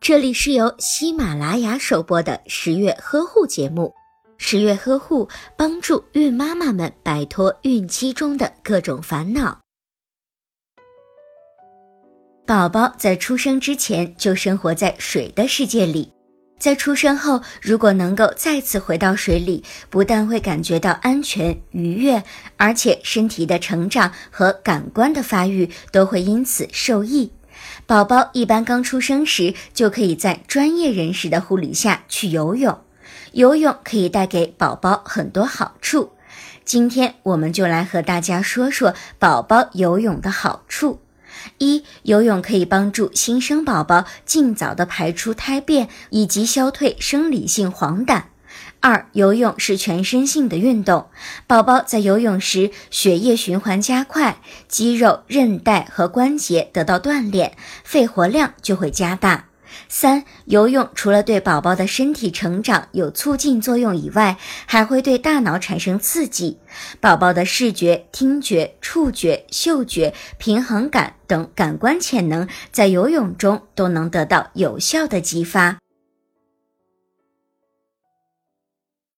这里是由喜马拉雅首播的十月呵护节目。十月呵护帮助孕妈妈们摆脱孕期中的各种烦恼。宝宝在出生之前就生活在水的世界里，在出生后，如果能够再次回到水里，不但会感觉到安全愉悦，而且身体的成长和感官的发育都会因此受益。宝宝一般刚出生时，就可以在专业人士的护理下去游泳。游泳可以带给宝宝很多好处。今天我们就来和大家说说宝宝游泳的好处。一、游泳可以帮助新生宝宝尽早的排出胎便，以及消退生理性黄疸。二、游泳是全身性的运动，宝宝在游泳时血液循环加快，肌肉、韧带和关节得到锻炼，肺活量就会加大。三、游泳除了对宝宝的身体成长有促进作用以外，还会对大脑产生刺激，宝宝的视觉、听觉、触觉、嗅觉、平衡感等感官潜能在游泳中都能得到有效的激发。